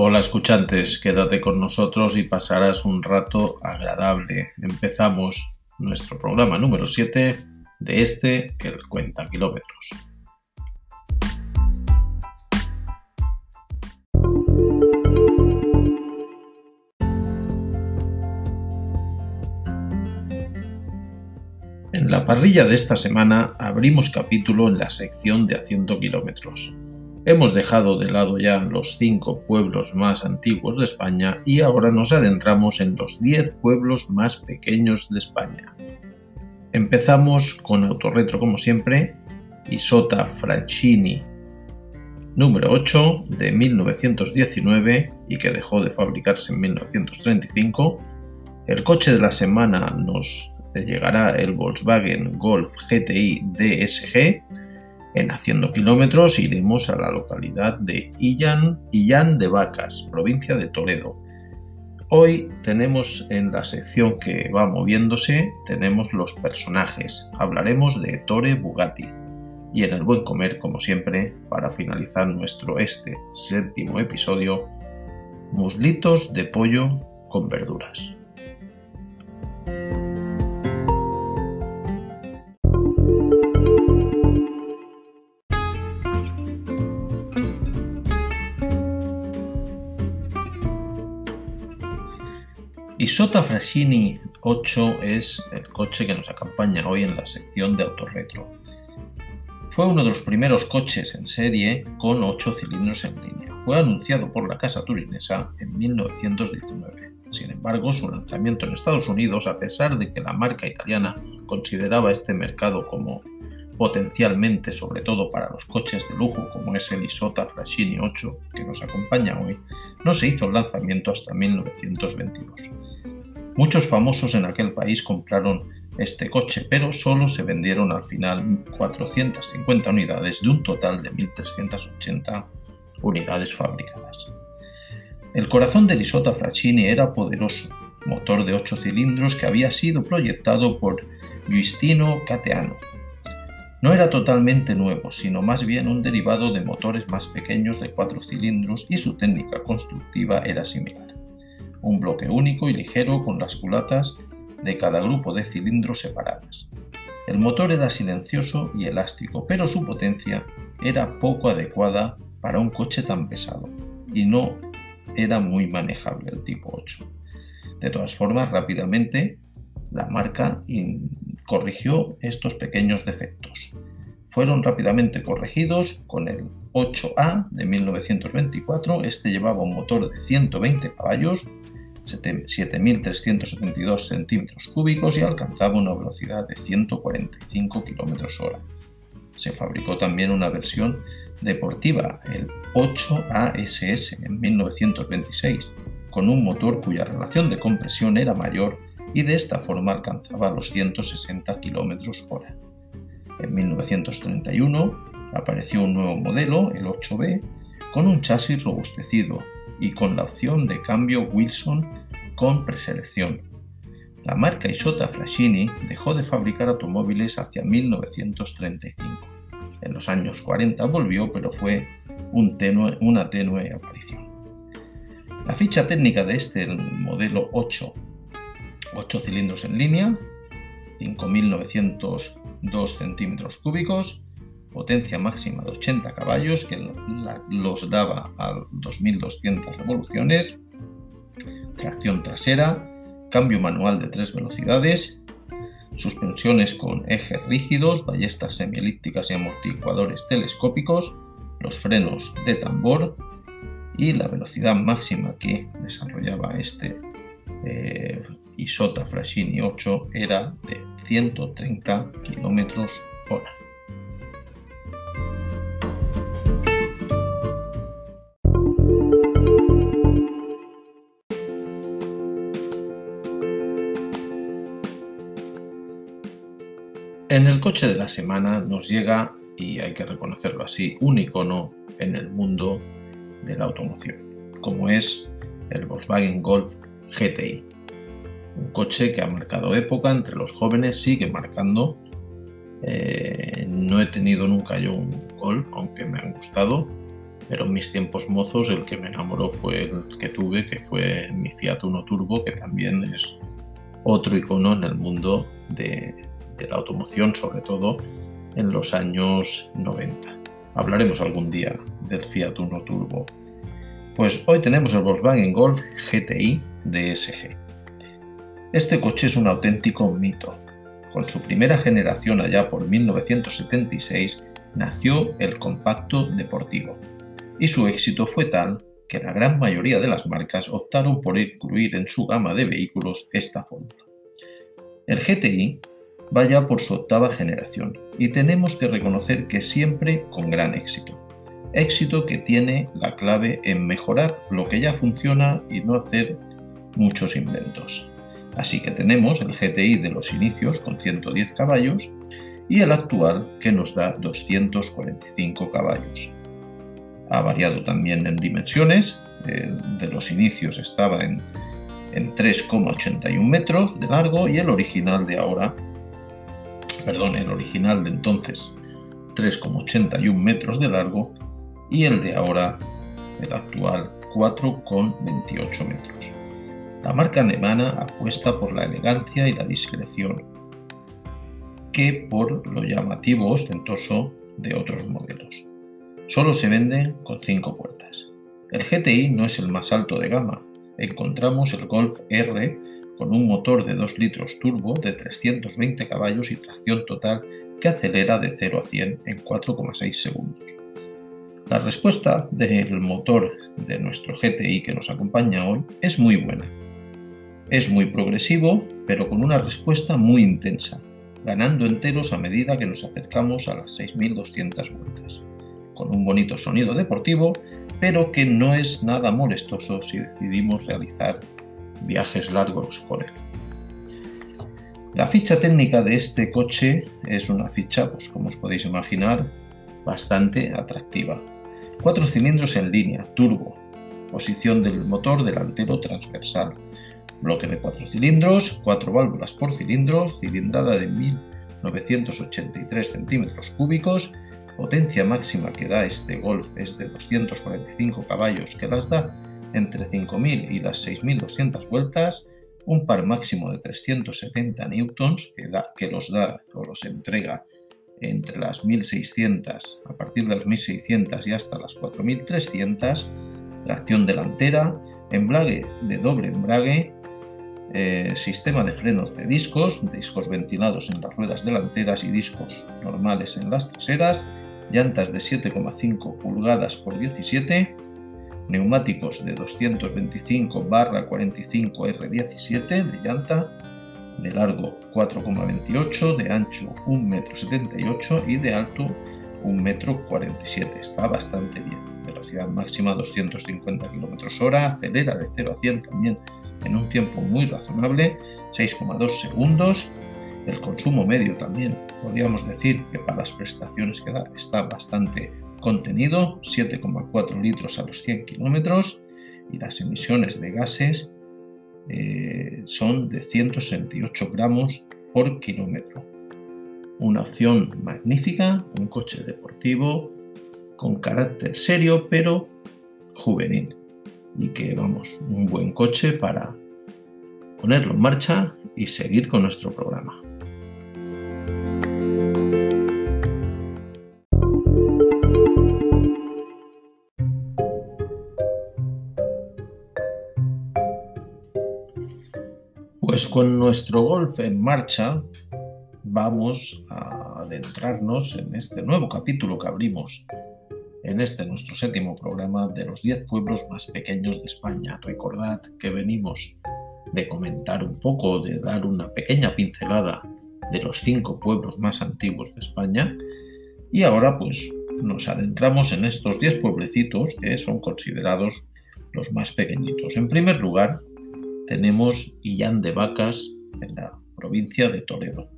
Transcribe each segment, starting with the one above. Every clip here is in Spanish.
Hola escuchantes, quédate con nosotros y pasarás un rato agradable. Empezamos nuestro programa número 7 de este, el Cuenta Kilómetros. En la parrilla de esta semana abrimos capítulo en la sección de Haciendo Kilómetros. Hemos dejado de lado ya los cinco pueblos más antiguos de España y ahora nos adentramos en los diez pueblos más pequeños de España. Empezamos con Autorretro como siempre, Isota Francini número 8 de 1919 y que dejó de fabricarse en 1935. El coche de la semana nos llegará el Volkswagen Golf GTI DSG en Haciendo Kilómetros iremos a la localidad de Illán, Illán de Vacas, provincia de Toledo. Hoy tenemos en la sección que va moviéndose, tenemos los personajes. Hablaremos de Tore Bugatti. Y en el buen comer, como siempre, para finalizar nuestro este séptimo episodio, muslitos de pollo con verduras. Isota Fraschini 8 es el coche que nos acompaña hoy en la sección de Autorretro. Fue uno de los primeros coches en serie con 8 cilindros en línea. Fue anunciado por la casa turinesa en 1919. Sin embargo, su lanzamiento en Estados Unidos, a pesar de que la marca italiana consideraba este mercado como potencialmente, sobre todo para los coches de lujo como es el Isota Fraschini 8 que nos acompaña hoy, no se hizo el lanzamiento hasta 1922. Muchos famosos en aquel país compraron este coche, pero solo se vendieron al final 450 unidades de un total de 1.380 unidades fabricadas. El corazón del Isota Fraschini era poderoso, motor de 8 cilindros que había sido proyectado por Giustino Cateano, no era totalmente nuevo, sino más bien un derivado de motores más pequeños de cuatro cilindros y su técnica constructiva era similar. Un bloque único y ligero con las culatas de cada grupo de cilindros separadas. El motor era silencioso y elástico, pero su potencia era poco adecuada para un coche tan pesado y no era muy manejable el tipo 8. De todas formas, rápidamente la marca corrigió estos pequeños defectos. Fueron rápidamente corregidos con el 8A de 1924. Este llevaba un motor de 120 caballos, 7.372 centímetros cúbicos y alcanzaba una velocidad de 145 km hora. Se fabricó también una versión deportiva, el 8ASS, en 1926, con un motor cuya relación de compresión era mayor y de esta forma alcanzaba los 160 km hora. En 1931 apareció un nuevo modelo, el 8B, con un chasis robustecido y con la opción de cambio Wilson con preselección. La marca Isota Fraschini dejó de fabricar automóviles hacia 1935. En los años 40 volvió, pero fue un una tenue aparición. La ficha técnica de este modelo 8 8 cilindros en línea, 5.902 centímetros cúbicos, potencia máxima de 80 caballos que los daba a 2.200 revoluciones, tracción trasera, cambio manual de 3 velocidades, suspensiones con ejes rígidos, ballestas semielípticas y amortiguadores telescópicos, los frenos de tambor y la velocidad máxima que desarrollaba este eh, Isota Fraschini 8 era de 130 km hora. En el coche de la semana nos llega, y hay que reconocerlo así, un icono en el mundo de la automoción, como es el Volkswagen Golf GTI un coche que ha marcado época entre los jóvenes, sigue marcando. Eh, no he tenido nunca yo un Golf, aunque me han gustado. pero en mis tiempos mozos el que me enamoró fue el que tuve, que fue mi Fiat Uno Turbo, que también es otro icono en el mundo de, de la automoción, sobre todo en los años 90. Hablaremos algún día del Fiat Uno Turbo. Pues hoy tenemos el Volkswagen Golf GTI DSG. Este coche es un auténtico mito. Con su primera generación allá por 1976 nació el compacto deportivo y su éxito fue tal que la gran mayoría de las marcas optaron por incluir en su gama de vehículos esta fórmula. El GTI va ya por su octava generación y tenemos que reconocer que siempre con gran éxito. Éxito que tiene la clave en mejorar lo que ya funciona y no hacer muchos inventos. Así que tenemos el GTI de los inicios con 110 caballos y el actual que nos da 245 caballos. Ha variado también en dimensiones, de los inicios estaba en, en 3,81 metros de largo y el original de ahora, perdón, el original de entonces 3,81 metros de largo y el de ahora, el actual, 4,28 metros. La marca alemana apuesta por la elegancia y la discreción que por lo llamativo ostentoso de otros modelos. Solo se venden con 5 puertas. El GTI no es el más alto de gama. Encontramos el Golf R con un motor de 2 litros turbo de 320 caballos y tracción total que acelera de 0 a 100 en 4,6 segundos. La respuesta del motor de nuestro GTI que nos acompaña hoy es muy buena. Es muy progresivo, pero con una respuesta muy intensa, ganando enteros a medida que nos acercamos a las 6200 vueltas, con un bonito sonido deportivo, pero que no es nada molestoso si decidimos realizar viajes largos con él. La ficha técnica de este coche es una ficha, pues como os podéis imaginar, bastante atractiva. Cuatro cilindros en línea, turbo, posición del motor delantero transversal, bloque de cuatro cilindros, cuatro válvulas por cilindro, cilindrada de 1983 centímetros cúbicos, potencia máxima que da este Golf es de 245 caballos que las da entre 5.000 y las 6.200 vueltas, un par máximo de 370 newtons que, da, que los da o los entrega entre las 1600, a partir de las 1600 y hasta las 4300, tracción delantera, embrague de doble embrague, eh, sistema de frenos de discos, discos ventilados en las ruedas delanteras y discos normales en las traseras, llantas de 7,5 pulgadas por 17, neumáticos de 225 45 R17 de llanta, de largo 4,28, de ancho 1,78 m y de alto 1,47 m. Está bastante bien. Velocidad máxima 250 km h acelera de 0 a 100 también en un tiempo muy razonable, 6,2 segundos. El consumo medio también, podríamos decir que para las prestaciones que da está bastante contenido, 7,4 litros a los 100 kilómetros, y las emisiones de gases eh, son de 168 gramos por kilómetro. Una opción magnífica, un coche deportivo con carácter serio pero juvenil. Y que vamos, un buen coche para ponerlo en marcha y seguir con nuestro programa. Pues con nuestro golf en marcha vamos a adentrarnos en este nuevo capítulo que abrimos en este nuestro séptimo programa de los 10 pueblos más pequeños de España. Recordad que venimos de comentar un poco, de dar una pequeña pincelada de los cinco pueblos más antiguos de España y ahora pues nos adentramos en estos 10 pueblecitos que son considerados los más pequeñitos. En primer lugar, tenemos Illán de Vacas en la provincia de Toledo,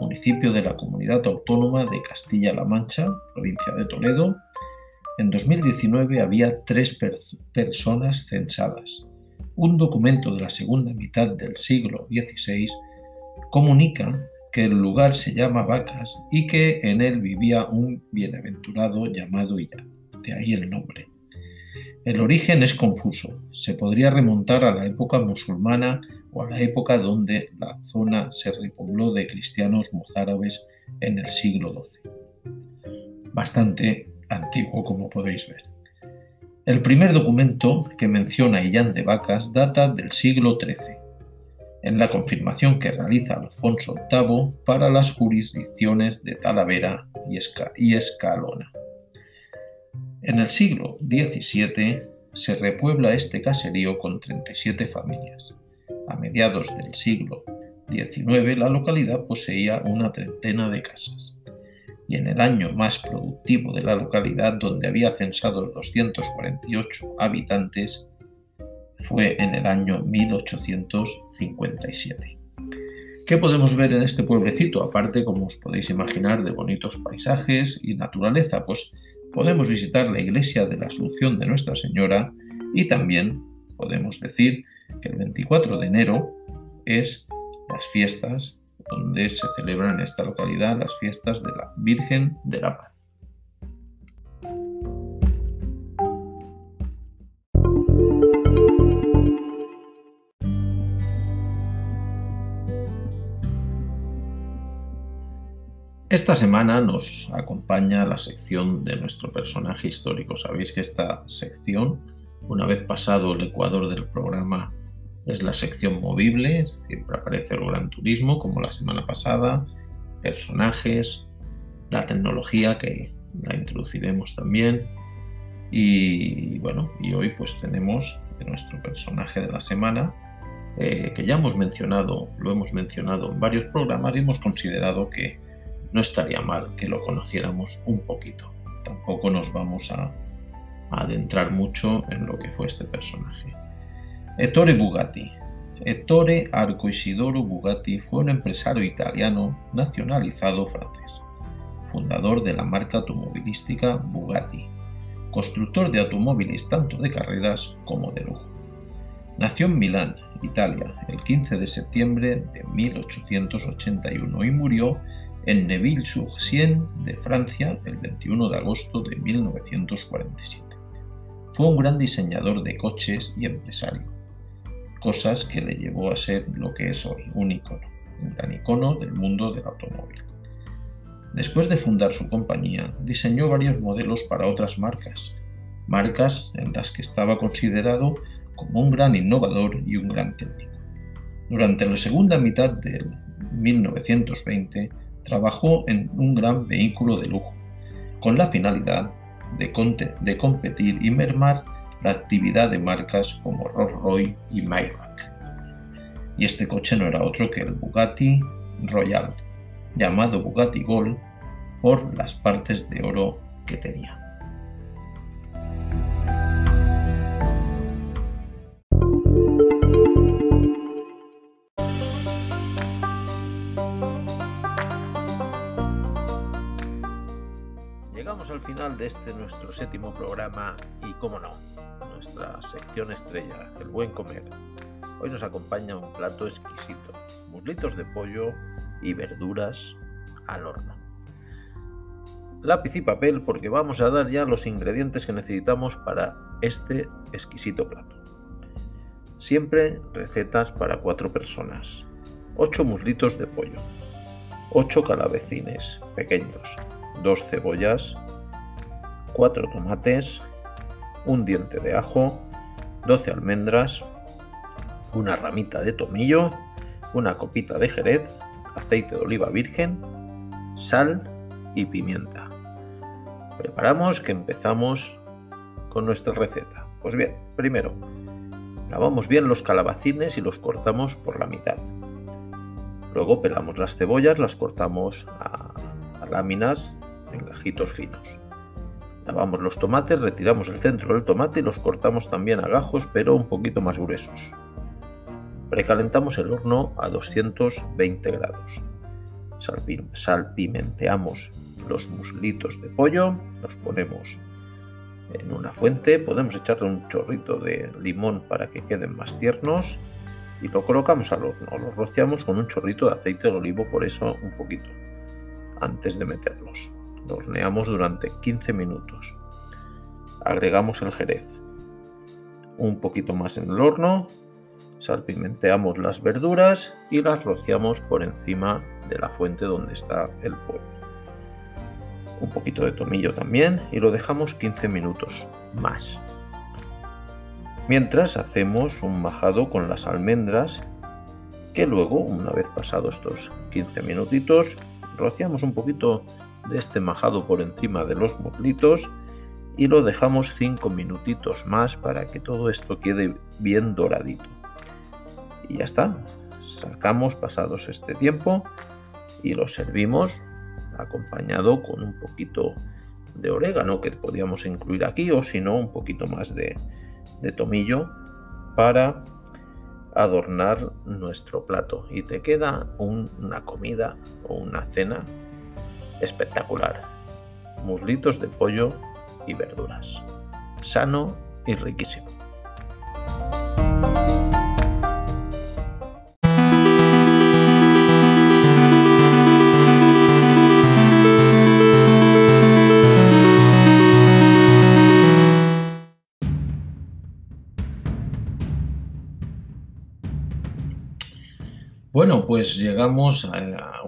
municipio de la Comunidad Autónoma de Castilla-La Mancha, provincia de Toledo. En 2019 había tres personas censadas. Un documento de la segunda mitad del siglo XVI comunica que el lugar se llama Vacas y que en él vivía un bienaventurado llamado Illán. de ahí el nombre. El origen es confuso. Se podría remontar a la época musulmana o a la época donde la zona se repobló de cristianos mozárabes en el siglo XII. Bastante antiguo, como podéis ver. El primer documento que menciona Illán de Vacas data del siglo XIII, en la confirmación que realiza Alfonso VIII para las jurisdicciones de Talavera y Escalona. En el siglo XVII se repuebla este caserío con 37 familias. A mediados del siglo XIX la localidad poseía una treintena de casas. Y en el año más productivo de la localidad, donde había censado 248 habitantes, fue en el año 1857. ¿Qué podemos ver en este pueblecito? Aparte, como os podéis imaginar, de bonitos paisajes y naturaleza, pues podemos visitar la iglesia de la Asunción de Nuestra Señora y también podemos decir que el 24 de enero es las fiestas donde se celebran en esta localidad las fiestas de la Virgen de la Paz. Esta semana nos acompaña la sección de nuestro personaje histórico. Sabéis que esta sección, una vez pasado el ecuador del programa, es la sección movible, siempre aparece el gran turismo, como la semana pasada, personajes, la tecnología, que la introduciremos también. Y bueno, y hoy pues tenemos nuestro personaje de la semana, eh, que ya hemos mencionado, lo hemos mencionado en varios programas y hemos considerado que no estaría mal que lo conociéramos un poquito. Tampoco nos vamos a, adentrar mucho en lo que fue este personaje. Ettore Bugatti. Ettore Arco Isidoro Bugatti fue un empresario italiano nacionalizado francés, fundador de la marca automovilística Bugatti, constructor de automóviles tanto de carreras como de lujo. Nació en Milán, Italia, el 15 de septiembre de 1881 y murió en Neuville-sur-Seine de Francia el 21 de agosto de 1947. Fue un gran diseñador de coches y empresario, cosas que le llevó a ser lo que es hoy, un icono, un gran icono del mundo del automóvil. Después de fundar su compañía, diseñó varios modelos para otras marcas, marcas en las que estaba considerado como un gran innovador y un gran técnico. Durante la segunda mitad del 1920 trabajó en un gran vehículo de lujo, con la finalidad de, competir y mermar la actividad de marcas como Rolls-Royce y Maybach. Y este coche no era otro que el Bugatti Royal, llamado Bugatti Gold por las partes de oro que tenía. Al final de este nuestro séptimo programa y, como no, nuestra sección estrella, el buen comer. Hoy nos acompaña un plato exquisito, muslitos de pollo y verduras al horno. Lápiz y papel porque vamos a dar ya los ingredientes que necesitamos para este exquisito plato. Siempre recetas para cuatro personas. 8 muslitos de pollo, 8 calabecines pequeños, 2 cebollas, 4 tomates, un diente de ajo, 12 almendras, una ramita de tomillo, una copita de jerez, aceite de oliva virgen, sal y pimienta. Preparamos que empezamos con nuestra receta. Pues bien, primero, lavamos bien los calabacines y los cortamos por la mitad. Luego pelamos las cebollas, las cortamos a, a láminas en gajitos finos. Lavamos los tomates, retiramos el centro del tomate y los cortamos también a gajos, pero un poquito más gruesos. Precalentamos el horno a 220 grados. Salpimenteamos los muslitos de pollo, los ponemos en una fuente, podemos echarle un chorrito de limón para que queden más tiernos y lo colocamos al horno. Los rociamos con un chorrito de aceite de olivo, por eso un poquito, antes de meterlos. Lo horneamos durante 15 minutos. agregamos el jerez. Un poquito más en el horno, salpimenteamos las verduras y las rociamos por encima de la fuente donde está el pollo. Un poquito de tomillo también y lo dejamos 15 minutos más. Mientras hacemos un majado con las almendras que luego, una vez pasados estos 15 minutitos, rociamos un poquito de este majado por encima de los muslitos y lo dejamos 5 minutitos más para que todo esto quede bien doradito. Y ya está, sacamos pasados este tiempo y lo servimos acompañado con un poquito de orégano que podíamos incluir aquí o si no un poquito más de tomillo para adornar nuestro plato y te queda una comida o una cena espectacular. Muslitos de pollo y verduras. Sano y riquísimo. Bueno, pues llegamos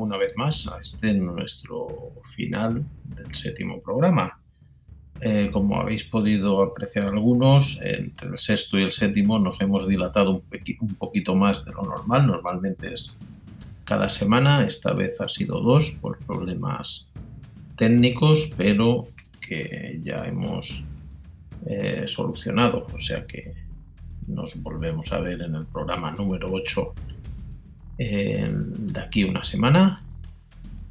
una vez más a este nuestro final del séptimo programa. Eh, como habéis podido apreciar algunos, entre el sexto y el séptimo nos hemos dilatado un, poquito más de lo normal. Normalmente es cada semana, esta vez ha sido dos por problemas técnicos, pero que ya hemos eh, solucionado. O sea que nos volvemos a ver en el programa número 8 de aquí una semana.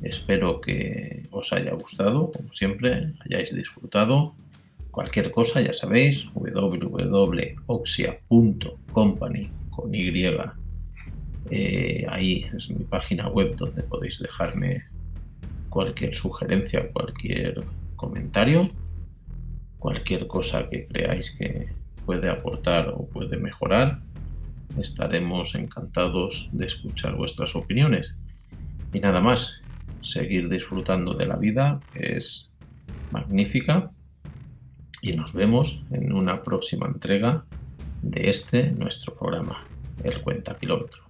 Espero que os haya gustado, como siempre, hayáis disfrutado. Cualquier cosa, ya sabéis, www.oxia.company. Eh, ahí es mi página web donde podéis dejarme cualquier sugerencia, cualquier comentario, cualquier cosa que creáis que puede aportar o puede mejorar estaremos encantados de escuchar vuestras opiniones. Y nada más, seguir disfrutando de la vida, que es magnífica. Y nos vemos en una próxima entrega de este nuestro programa, El Cuenta Kilómetros.